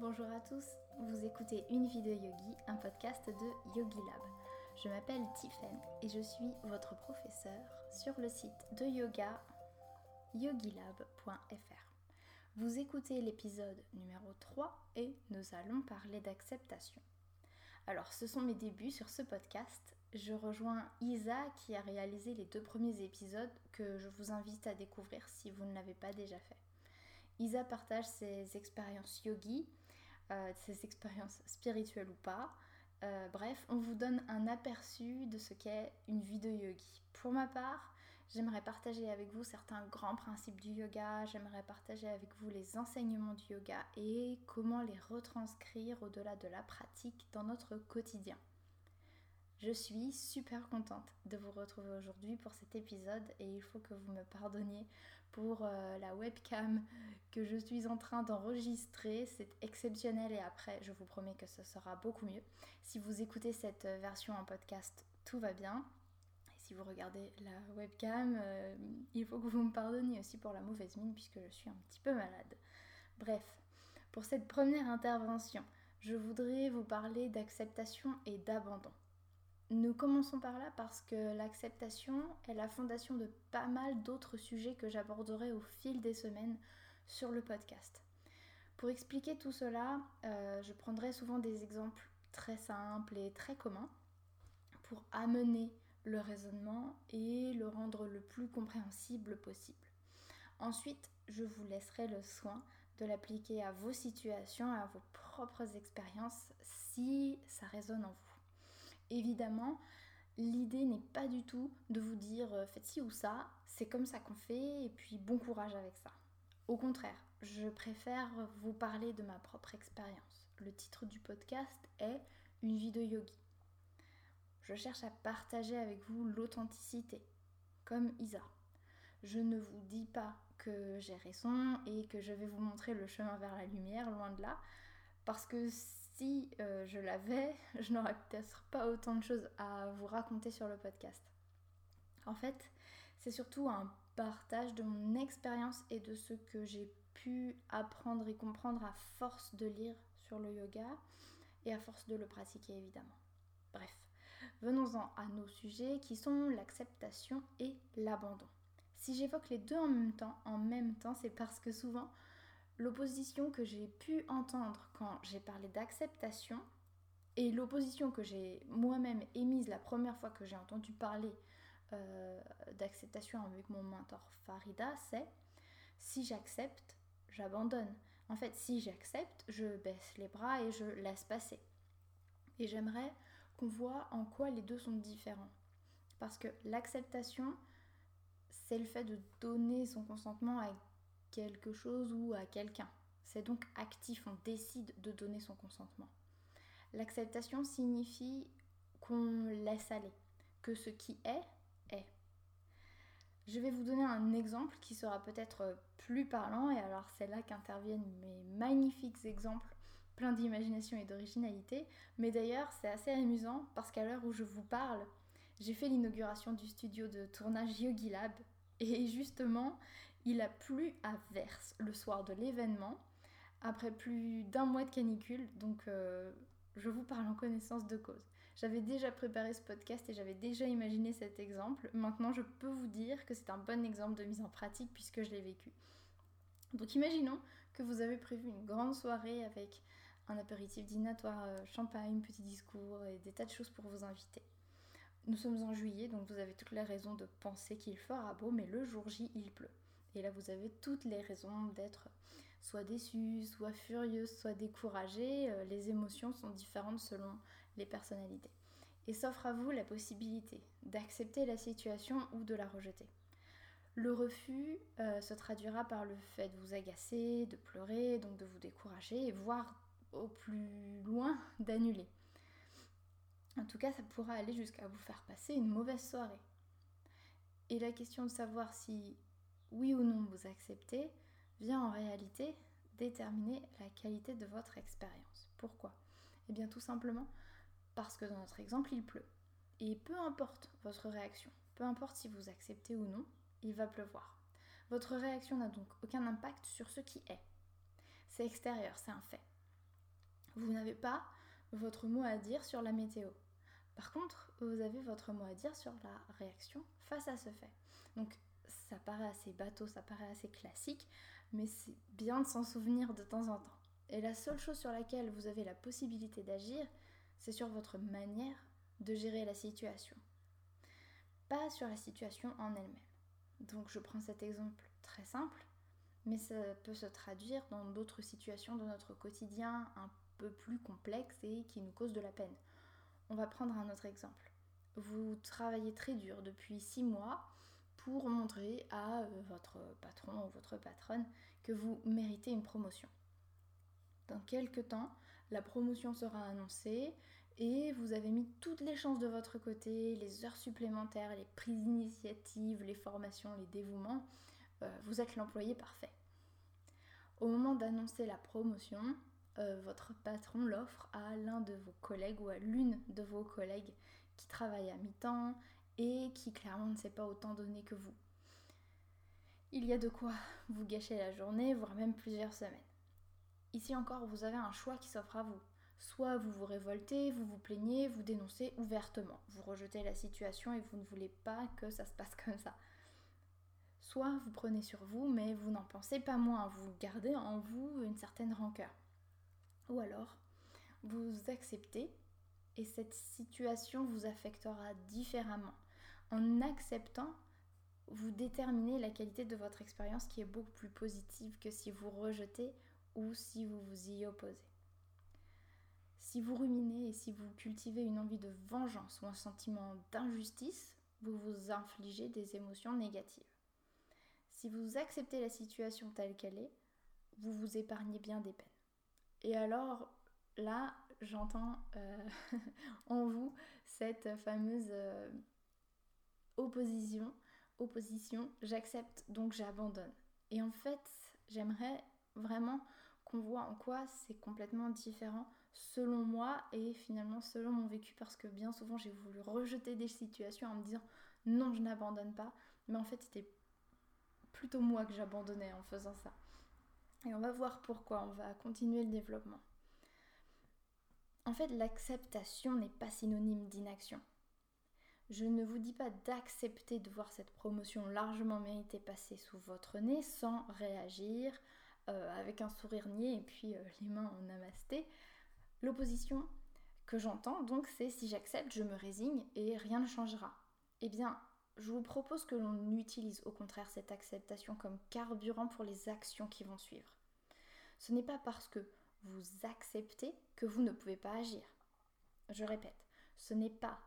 Bonjour à tous, vous écoutez Une vie de yogi, un podcast de Yogi Lab. Je m'appelle Tiffen et je suis votre professeur sur le site de yoga yogilab.fr. Vous écoutez l'épisode numéro 3 et nous allons parler d'acceptation. Alors, ce sont mes débuts sur ce podcast. Je rejoins Isa qui a réalisé les deux premiers épisodes que je vous invite à découvrir si vous ne l'avez pas déjà fait. Isa partage ses expériences yogi, euh, ses expériences spirituelles ou pas. Euh, bref, on vous donne un aperçu de ce qu'est une vie de yogi. Pour ma part, j'aimerais partager avec vous certains grands principes du yoga, j'aimerais partager avec vous les enseignements du yoga et comment les retranscrire au-delà de la pratique dans notre quotidien. Je suis super contente de vous retrouver aujourd'hui pour cet épisode et il faut que vous me pardonniez pour euh, la webcam que je suis en train d'enregistrer. C'est exceptionnel et après je vous promets que ce sera beaucoup mieux. Si vous écoutez cette version en podcast, tout va bien. Et si vous regardez la webcam, euh, il faut que vous me pardonniez aussi pour la mauvaise mine puisque je suis un petit peu malade. Bref, pour cette première intervention, je voudrais vous parler d'acceptation et d'abandon. Nous commençons par là parce que l'acceptation est la fondation de pas mal d'autres sujets que j'aborderai au fil des semaines sur le podcast. Pour expliquer tout cela, euh, je prendrai souvent des exemples très simples et très communs pour amener le raisonnement et le rendre le plus compréhensible possible. Ensuite, je vous laisserai le soin de l'appliquer à vos situations, à vos propres expériences si ça résonne en vous. Évidemment, l'idée n'est pas du tout de vous dire euh, faites ci ou ça, c'est comme ça qu'on fait et puis bon courage avec ça. Au contraire, je préfère vous parler de ma propre expérience. Le titre du podcast est Une vie de yogi. Je cherche à partager avec vous l'authenticité, comme Isa. Je ne vous dis pas que j'ai raison et que je vais vous montrer le chemin vers la lumière, loin de là, parce que si euh, je l'avais, je n'aurais peut-être pas autant de choses à vous raconter sur le podcast. En fait, c'est surtout un partage de mon expérience et de ce que j'ai pu apprendre et comprendre à force de lire sur le yoga et à force de le pratiquer évidemment. Bref, venons-en à nos sujets qui sont l'acceptation et l'abandon. Si j'évoque les deux en même temps, en même temps, c'est parce que souvent l'opposition que j'ai pu entendre quand j'ai parlé d'acceptation et l'opposition que j'ai moi-même émise la première fois que j'ai entendu parler euh, d'acceptation avec mon mentor Farida, c'est si j'accepte, j'abandonne. En fait, si j'accepte, je baisse les bras et je laisse passer. Et j'aimerais qu'on voit en quoi les deux sont différents. Parce que l'acceptation, c'est le fait de donner son consentement à quelque chose ou à quelqu'un. C'est donc actif, on décide de donner son consentement. L'acceptation signifie qu'on laisse aller, que ce qui est, est. Je vais vous donner un exemple qui sera peut-être plus parlant, et alors c'est là qu'interviennent mes magnifiques exemples, pleins d'imagination et d'originalité. Mais d'ailleurs, c'est assez amusant parce qu'à l'heure où je vous parle, j'ai fait l'inauguration du studio de tournage Yogi Lab et justement, il a plu à verse le soir de l'événement, après plus d'un mois de canicule, donc euh, je vous parle en connaissance de cause. J'avais déjà préparé ce podcast et j'avais déjà imaginé cet exemple. Maintenant, je peux vous dire que c'est un bon exemple de mise en pratique puisque je l'ai vécu. Donc imaginons que vous avez prévu une grande soirée avec un apéritif dînatoire, euh, champagne, petit discours et des tas de choses pour vous inviter. Nous sommes en juillet, donc vous avez toutes les raisons de penser qu'il fera beau, mais le jour J, il pleut. Et là, vous avez toutes les raisons d'être soit déçu, soit furieux, soit découragé. Euh, les émotions sont différentes selon les personnalités. Et s'offre à vous la possibilité d'accepter la situation ou de la rejeter. Le refus euh, se traduira par le fait de vous agacer, de pleurer, donc de vous décourager, voire au plus loin d'annuler. En tout cas, ça pourra aller jusqu'à vous faire passer une mauvaise soirée. Et la question de savoir si oui ou non vous acceptez vient en réalité déterminer la qualité de votre expérience. Pourquoi? Eh bien tout simplement parce que dans notre exemple, il pleut. Et peu importe votre réaction, peu importe si vous acceptez ou non, il va pleuvoir. Votre réaction n'a donc aucun impact sur ce qui est. C'est extérieur, c'est un fait. Vous n'avez pas votre mot à dire sur la météo. Par contre, vous avez votre mot à dire sur la réaction face à ce fait. Donc ça paraît assez bateau, ça paraît assez classique, mais c'est bien de s'en souvenir de temps en temps. Et la seule chose sur laquelle vous avez la possibilité d'agir, c'est sur votre manière de gérer la situation. Pas sur la situation en elle-même. Donc je prends cet exemple très simple, mais ça peut se traduire dans d'autres situations de notre quotidien un peu plus complexes et qui nous causent de la peine. On va prendre un autre exemple. Vous travaillez très dur depuis six mois pour montrer à euh, votre patron ou votre patronne que vous méritez une promotion. Dans quelques temps, la promotion sera annoncée et vous avez mis toutes les chances de votre côté, les heures supplémentaires, les prises d'initiative, les formations, les dévouements. Euh, vous êtes l'employé parfait. Au moment d'annoncer la promotion, euh, votre patron l'offre à l'un de vos collègues ou à l'une de vos collègues qui travaille à mi-temps et qui clairement ne sait pas autant donner que vous. Il y a de quoi vous gâcher la journée, voire même plusieurs semaines. Ici encore, vous avez un choix qui s'offre à vous. Soit vous vous révoltez, vous vous plaignez, vous dénoncez ouvertement, vous rejetez la situation et vous ne voulez pas que ça se passe comme ça. Soit vous prenez sur vous, mais vous n'en pensez pas moins, vous gardez en vous une certaine rancœur. Ou alors, vous acceptez et cette situation vous affectera différemment. En acceptant, vous déterminez la qualité de votre expérience qui est beaucoup plus positive que si vous rejetez ou si vous vous y opposez. Si vous ruminez et si vous cultivez une envie de vengeance ou un sentiment d'injustice, vous vous infligez des émotions négatives. Si vous acceptez la situation telle qu'elle est, vous vous épargnez bien des peines. Et alors là, j'entends euh, en vous cette fameuse euh, opposition, opposition, j'accepte donc j'abandonne. Et en fait, j'aimerais vraiment qu'on voit en quoi c'est complètement différent selon moi et finalement selon mon vécu parce que bien souvent j'ai voulu rejeter des situations en me disant non je n'abandonne pas mais en fait c'était plutôt moi que j'abandonnais en faisant ça. Et on va voir pourquoi, on va continuer le développement. En fait, l'acceptation n'est pas synonyme d'inaction. Je ne vous dis pas d'accepter de voir cette promotion largement méritée passer sous votre nez sans réagir, euh, avec un sourire niais et puis euh, les mains en namasté. L'opposition que j'entends donc c'est si j'accepte, je me résigne et rien ne changera. Eh bien, je vous propose que l'on utilise au contraire cette acceptation comme carburant pour les actions qui vont suivre. Ce n'est pas parce que vous acceptez que vous ne pouvez pas agir. Je répète, ce n'est pas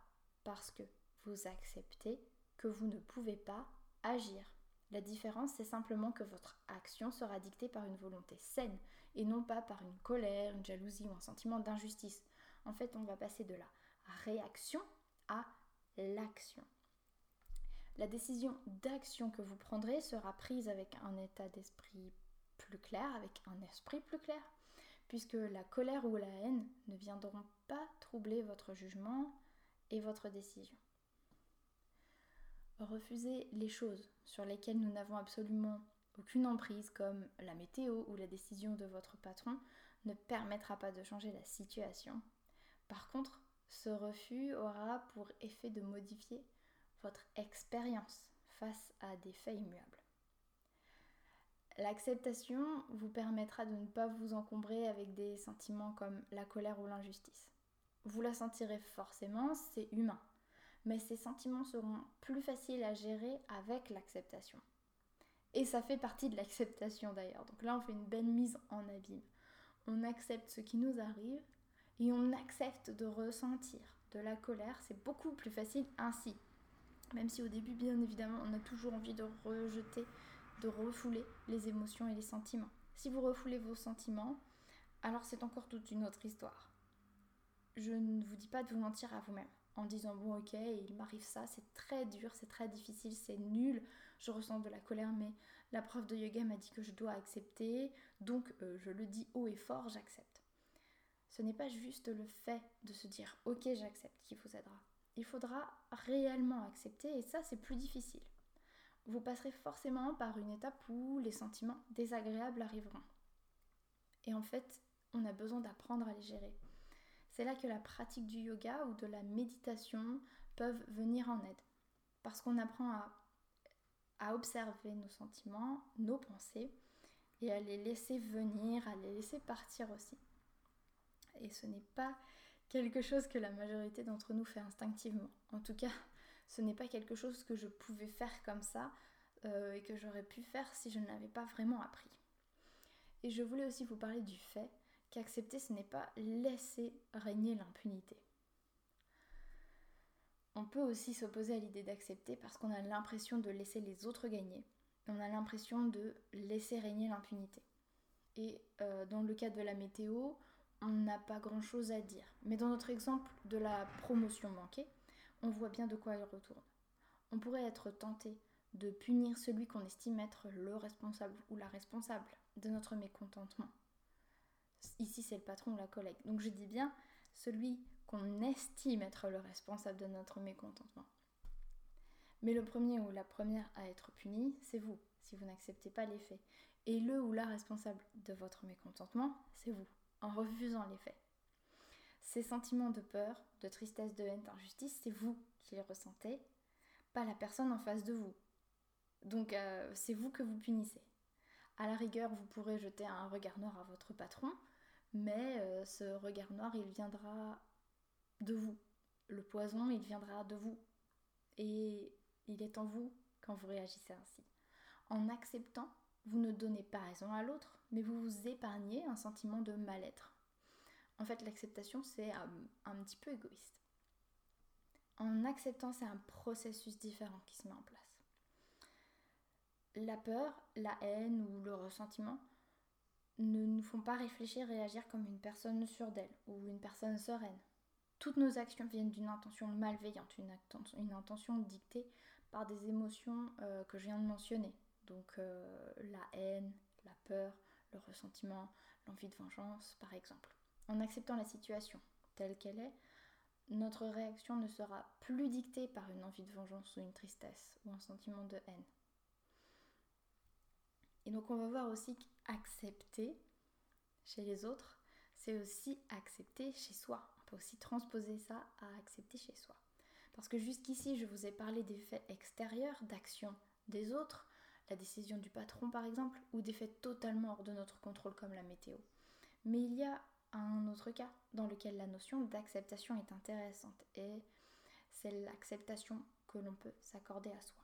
parce que vous acceptez que vous ne pouvez pas agir. La différence, c'est simplement que votre action sera dictée par une volonté saine et non pas par une colère, une jalousie ou un sentiment d'injustice. En fait, on va passer de la réaction à l'action. La décision d'action que vous prendrez sera prise avec un état d'esprit plus clair, avec un esprit plus clair, puisque la colère ou la haine ne viendront pas troubler votre jugement et votre décision. Refuser les choses sur lesquelles nous n'avons absolument aucune emprise, comme la météo ou la décision de votre patron, ne permettra pas de changer la situation. Par contre, ce refus aura pour effet de modifier votre expérience face à des faits immuables. L'acceptation vous permettra de ne pas vous encombrer avec des sentiments comme la colère ou l'injustice. Vous la sentirez forcément, c'est humain mais ces sentiments seront plus faciles à gérer avec l'acceptation. Et ça fait partie de l'acceptation d'ailleurs. Donc là, on fait une belle mise en abîme. On accepte ce qui nous arrive et on accepte de ressentir de la colère. C'est beaucoup plus facile ainsi. Même si au début, bien évidemment, on a toujours envie de rejeter, de refouler les émotions et les sentiments. Si vous refoulez vos sentiments, alors c'est encore toute une autre histoire. Je ne vous dis pas de vous mentir à vous-même en disant bon ok il m'arrive ça c'est très dur c'est très difficile c'est nul je ressens de la colère mais la prof de yoga m'a dit que je dois accepter donc euh, je le dis haut et fort j'accepte. Ce n'est pas juste le fait de se dire ok j'accepte qui vous aidera. Il faudra réellement accepter et ça c'est plus difficile. Vous passerez forcément par une étape où les sentiments désagréables arriveront. Et en fait on a besoin d'apprendre à les gérer. C'est là que la pratique du yoga ou de la méditation peuvent venir en aide. Parce qu'on apprend à, observer nos sentiments, nos pensées, et à les laisser venir, à les laisser partir aussi. Et ce n'est pas quelque chose que la majorité d'entre nous fait instinctivement. En tout cas, ce n'est pas quelque chose que je pouvais faire comme ça euh, et que j'aurais pu faire si je ne l'avais pas vraiment appris. Et je voulais aussi vous parler du fait qu'accepter, ce n'est pas laisser régner l'impunité. On peut aussi s'opposer à l'idée d'accepter parce qu'on a l'impression de laisser les autres gagner. On a l'impression de laisser régner l'impunité. Et euh, dans le cas de la météo, on n'a pas grand-chose à dire. Mais dans notre exemple de la promotion manquée, on voit bien de quoi il retourne. On pourrait être tenté de punir celui qu'on estime être le responsable ou la responsable de notre mécontentement. Ici, c'est le patron ou la collègue. Donc je dis bien celui qu'on estime être le responsable de notre mécontentement. Mais le premier ou la première à être puni, c'est vous, si vous n'acceptez pas les faits. Et le ou la responsable de votre mécontentement, c'est vous, en refusant les faits. Ces sentiments de peur, de tristesse, de haine, d'injustice, c'est vous qui les ressentez, pas la personne en face de vous. Donc euh, c'est vous que vous punissez. À la rigueur, vous pourrez jeter un regard noir à votre patron, mais euh, ce regard noir, il viendra de vous. Le poison, il viendra de vous. Et il est en vous quand vous réagissez ainsi. En acceptant, vous ne donnez pas raison à l'autre, mais vous vous épargnez un sentiment de mal-être. En fait, l'acceptation, c'est un, un, petit peu égoïste. En acceptant, c'est un processus différent qui se met en place. La peur, la haine ou le ressentiment ne nous font pas réfléchir et agir comme une personne sûre d'elle ou une personne sereine. Toutes nos actions viennent d'une intention malveillante, une, intention dictée par des émotions euh, que je viens de mentionner. Donc euh, la haine, la peur, le ressentiment, l'envie de vengeance par exemple. En acceptant la situation telle qu'elle est, notre réaction ne sera plus dictée par une envie de vengeance ou une tristesse ou un sentiment de haine. Et donc on va voir aussi qu'accepter chez les autres, c'est aussi accepter chez soi. On peut aussi transposer ça à accepter chez soi. Parce que jusqu'ici, je vous ai parlé des faits extérieurs, d'actions des autres, la décision du patron par exemple, ou des faits totalement hors de notre contrôle comme la météo. Mais il y a un autre cas dans lequel la notion d'acceptation est intéressante et c'est l'acceptation que l'on peut s'accorder à soi.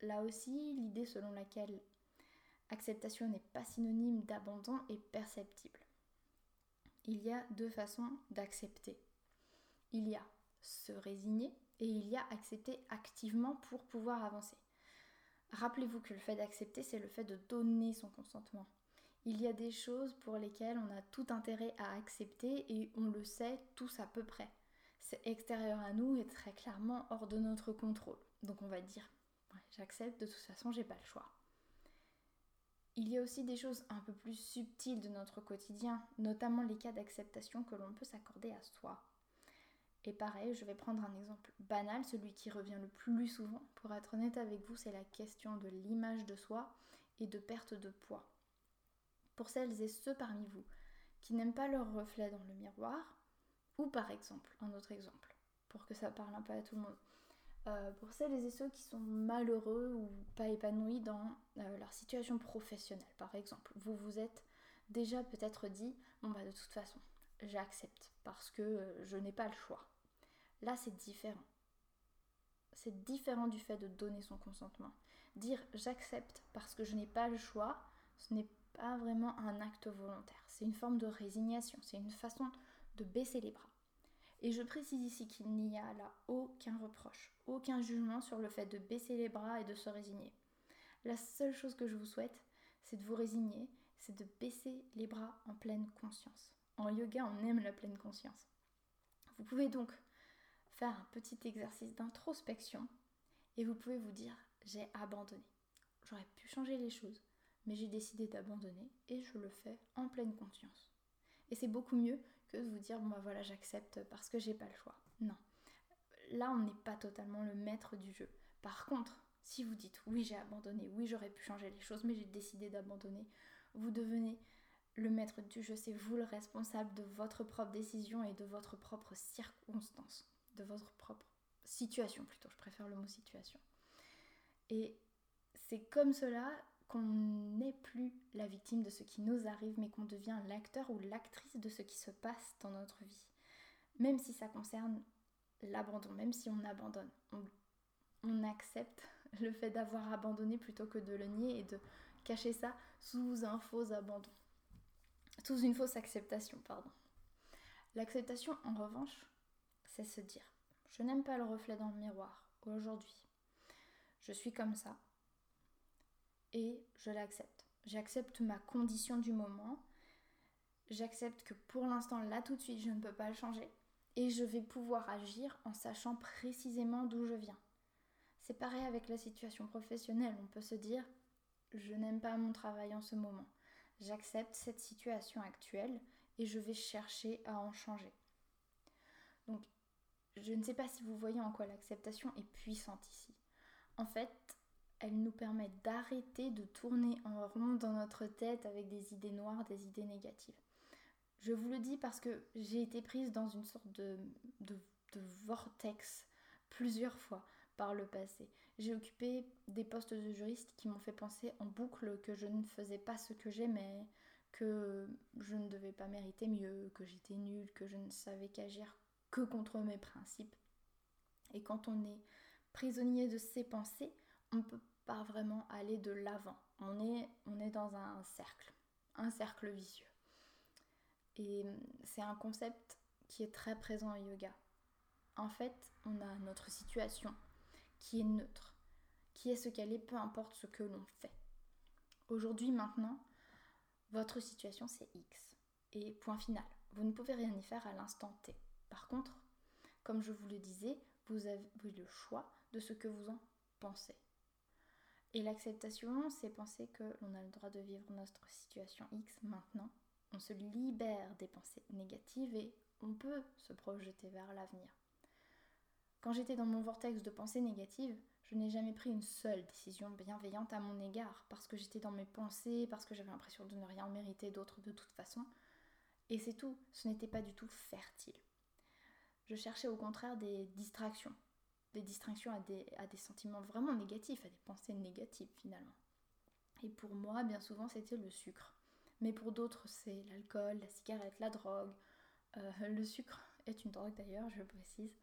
Là aussi, l'idée selon laquelle acceptation n'est pas synonyme d'abandon est perceptible. Il y a deux façons d'accepter. Il y a se résigner et il y a accepter activement pour pouvoir avancer. Rappelez-vous que le fait d'accepter, c'est le fait de donner son consentement. Il y a des choses pour lesquelles on a tout intérêt à accepter et on le sait tous à peu près. C'est extérieur à nous et très clairement hors de notre contrôle. Donc on va dire, j'accepte, de toute façon j'ai pas le choix. Il y a aussi des choses un peu plus subtiles de notre quotidien, notamment les cas d'acceptation que l'on peut s'accorder à soi. Et pareil, je vais prendre un exemple banal, celui qui revient le plus souvent. Pour être honnête avec vous, c'est la question de l'image de soi et de perte de poids. Pour celles et ceux parmi vous qui n'aiment pas leur reflet dans le miroir, ou par exemple, un autre exemple, pour que ça parle un peu à tout le monde. Euh, pour celles et ceux qui sont malheureux ou pas épanouis dans euh, leur situation professionnelle, par exemple, vous vous êtes déjà peut-être dit, bon bah de toute façon, j'accepte parce que euh, je n'ai pas le choix. Là, c'est différent. C'est différent du fait de donner son consentement. Dire j'accepte parce que je n'ai pas le choix, ce n'est pas vraiment un acte volontaire. C'est une forme de résignation, c'est une façon de baisser les bras. Et je précise ici qu'il n'y a là aucun reproche, aucun jugement sur le fait de baisser les bras et de se résigner. La seule chose que je vous souhaite, c'est de vous résigner, c'est de baisser les bras en pleine conscience. En yoga, on aime la pleine conscience. Vous pouvez donc faire un petit exercice d'introspection et vous pouvez vous dire j'ai abandonné. J'aurais pu changer les choses, mais j'ai décidé d'abandonner et je le fais en pleine conscience. Et c'est beaucoup mieux de vous dire moi bah voilà j'accepte parce que j'ai pas le choix. Non. Là on n'est pas totalement le maître du jeu. Par contre, si vous dites oui j'ai abandonné, oui j'aurais pu changer les choses mais j'ai décidé d'abandonner, vous devenez le maître du jeu, c'est vous le responsable de votre propre décision et de votre propre circonstance, de votre propre situation plutôt, je préfère le mot situation. Et c'est comme cela qu'on n'est plus la victime de ce qui nous arrive, mais qu'on devient l'acteur ou l'actrice de ce qui se passe dans notre vie. Même si ça concerne l'abandon, même si on abandonne, on, accepte le fait d'avoir abandonné plutôt que de le nier et de cacher ça sous un faux abandon. Sous une fausse acceptation, pardon. L'acceptation, en revanche, c'est se dire je n'aime pas le reflet dans le miroir aujourd'hui. Je suis comme ça et je l'accepte. J'accepte ma condition du moment. J'accepte que pour l'instant, là tout de suite, je ne peux pas le changer. Et je vais pouvoir agir en sachant précisément d'où je viens. C'est pareil avec la situation professionnelle. On peut se dire, je n'aime pas mon travail en ce moment. J'accepte cette situation actuelle et je vais chercher à en changer. Donc je ne sais pas si vous voyez en quoi l'acceptation est puissante ici. En fait, elle nous permet d'arrêter de tourner en rond dans notre tête avec des idées noires, des idées négatives. Je vous le dis parce que j'ai été prise dans une sorte de, de, vortex plusieurs fois par le passé. J'ai occupé des postes de juriste qui m'ont fait penser en boucle que je ne faisais pas ce que j'aimais, que je ne devais pas mériter mieux, que j'étais nulle, que je ne savais qu'agir que contre mes principes. Et quand on est prisonnier de ses pensées, on ne peut pas vraiment aller de l'avant. On est, on est dans un cercle, un cercle vicieux. Et c'est un concept qui est très présent en yoga. En fait, on a notre situation qui est neutre, qui est ce qu'elle est, peu importe ce que l'on fait. Aujourd'hui, maintenant, votre situation c'est X. Et point final. Vous ne pouvez rien y faire à l'instant T. Par contre, comme je vous le disais, vous avez le choix de ce que vous en pensez. Et l'acceptation, c'est penser que l'on a le droit de vivre notre situation X maintenant. On se libère des pensées négatives et on peut se projeter vers l'avenir. Quand j'étais dans mon vortex de pensées négatives, je n'ai jamais pris une seule décision bienveillante à mon égard, parce que j'étais dans mes pensées, parce que j'avais l'impression de ne rien mériter d'autre de toute façon. Et c'est tout, ce n'était pas du tout fertile. Je cherchais au contraire des distractions, des distractions à des, à des sentiments vraiment négatifs, à des pensées négatives finalement. Et pour moi, bien souvent, c'était le sucre. Mais pour d'autres, c'est l'alcool, la cigarette, la drogue. Euh, le sucre est une drogue d'ailleurs, je précise.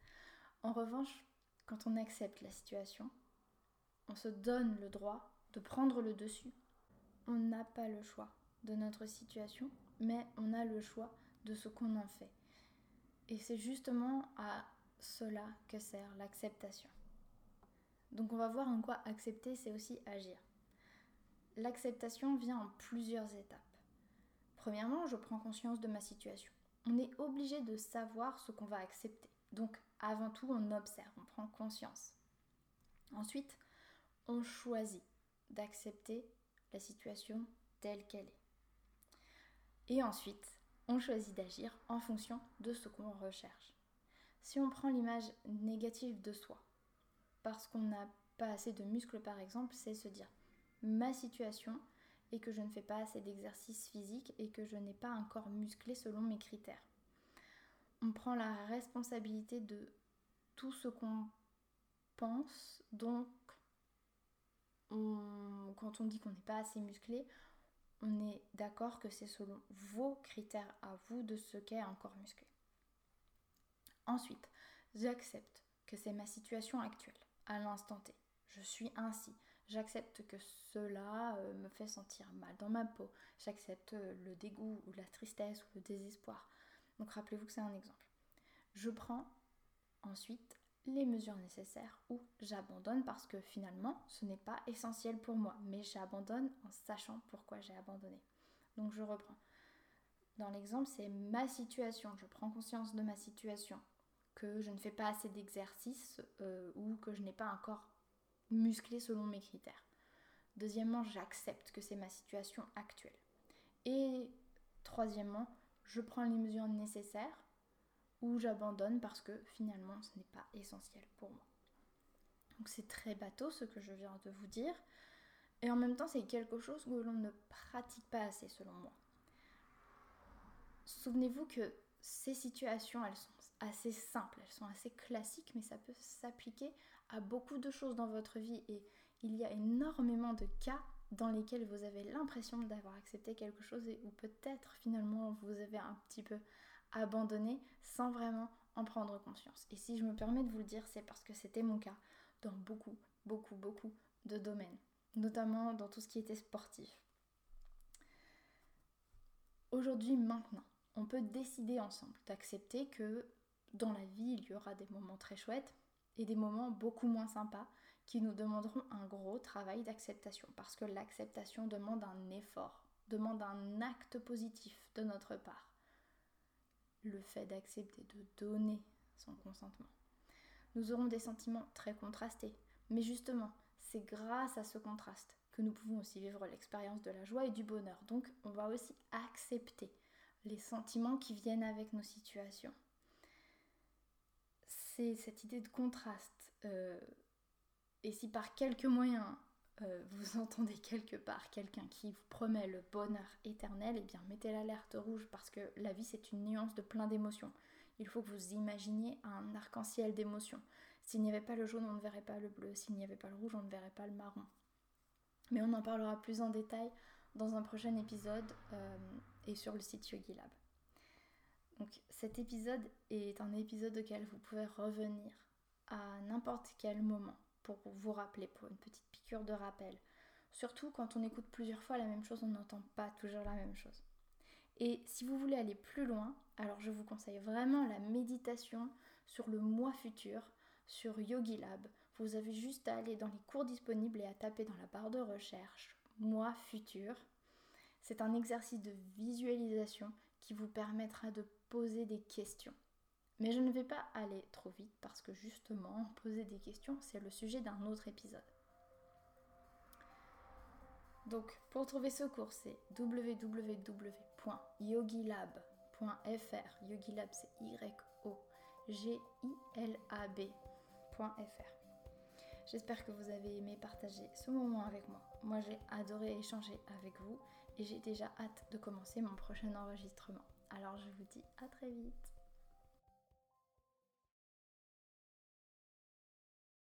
En revanche, quand on accepte la situation, on se donne le droit de prendre le dessus. On n'a pas le choix de notre situation, mais on a le choix de ce qu'on en fait. Et c'est justement à cela que sert l'acceptation. Donc on va voir en quoi accepter, c'est aussi agir. L'acceptation vient en plusieurs étapes. Premièrement, je prends conscience de ma situation. On est obligé de savoir ce qu'on va accepter. Donc avant tout, on observe, on prend conscience. Ensuite, on choisit d'accepter la situation telle qu'elle est. Et ensuite, on choisit d'agir en fonction de ce qu'on recherche. Si on prend l'image négative de soi, parce qu'on n'a pas assez de muscles par exemple, c'est se dire ma situation est que je ne fais pas assez d'exercice physique et que je n'ai pas un corps musclé selon mes critères. On prend la responsabilité de tout ce qu'on pense, donc quand on dit qu'on n'est pas assez musclé, on est d'accord que c'est selon vos critères à vous de ce qu'est un corps musclé. Ensuite, j'accepte que c'est ma situation actuelle, à l'instant T. Je suis ainsi. J'accepte que cela euh, me fait sentir mal dans ma peau. J'accepte euh, le dégoût ou la tristesse ou le désespoir. Donc rappelez-vous que c'est un exemple. Je prends ensuite les mesures nécessaires ou j'abandonne parce que finalement ce n'est pas essentiel pour moi, mais j'abandonne en sachant pourquoi j'ai abandonné. Donc je reprends. Dans l'exemple, c'est ma situation. Je prends conscience de ma situation, que je ne fais pas assez d'exercice euh, ou que je n'ai pas un corps musclé selon mes critères. Deuxièmement, j'accepte que c'est ma situation actuelle. Et troisièmement, je prends les mesures nécessaires ou j'abandonne parce que finalement ce n'est pas essentiel pour moi. Donc c'est très bateau ce que je viens de vous dire. Et en même temps, c'est quelque chose que l'on ne pratique pas assez selon moi. souvenez-vous que ces situations, elles sont assez simples, elles sont assez classiques, mais ça peut s'appliquer à beaucoup de choses dans votre vie. Et il y a énormément de cas dans lesquels vous avez l'impression d'avoir accepté quelque chose et ou peut-être finalement vous avez un petit peu abandonné sans vraiment en prendre conscience. Et si je me permets de vous le dire, c'est parce que c'était mon cas dans beaucoup, beaucoup, beaucoup de domaines, notamment dans tout ce qui était sportif. Aujourd'hui, maintenant, on peut décider ensemble d'accepter que dans la vie, il y aura des moments très chouettes et des moments beaucoup moins sympas qui nous demanderont un gros travail d'acceptation parce que l'acceptation demande un effort, demande un acte positif de notre part. Le fait d'accepter de donner son consentement. Nous aurons des sentiments très contrastés, mais justement, c'est grâce à ce contraste que nous pouvons aussi vivre l'expérience de la joie et du bonheur. Donc, on va aussi accepter les sentiments qui viennent avec nos situations. C'est cette idée de contraste. Euh, et si par quelques moyens euh, vous entendez quelque part quelqu'un qui vous promet le bonheur éternel, eh bien mettez l'alerte rouge parce que la vie c'est une nuance de plein d'émotions. Il faut que vous imaginiez un arc-en-ciel d'émotions. S'il n'y avait pas le jaune, on ne verrait pas le bleu. S'il n'y avait pas le rouge, on ne verrait pas le marron. Mais on en parlera plus en détail dans un prochain épisode euh, et sur le site YogiLab. Donc cet épisode est un épisode auquel vous pouvez revenir à n'importe quel moment pour vous rappeler, pour une petite piqûre de rappel. Surtout quand on écoute plusieurs fois la même chose, on n'entend pas toujours la même chose. Et si vous voulez aller plus loin, alors je vous conseille vraiment la méditation sur le mois futur sur Yogi Lab. Vous avez juste à aller dans les cours disponibles et à taper dans la barre de recherche mois futur. C'est un exercice de visualisation qui vous permettra de poser des questions. Mais je ne vais pas aller trop vite parce que justement, poser des questions, c'est le sujet d'un autre épisode. Donc, pour trouver ce cours, c'est www.yogilab.fr. Yogilab, c'est Y-O-G-I-L-A-B.fr. J'espère que vous avez aimé partager ce moment avec moi. Moi, j'ai adoré échanger avec vous et j'ai déjà hâte de commencer mon prochain enregistrement. Alors, je vous dis à très vite.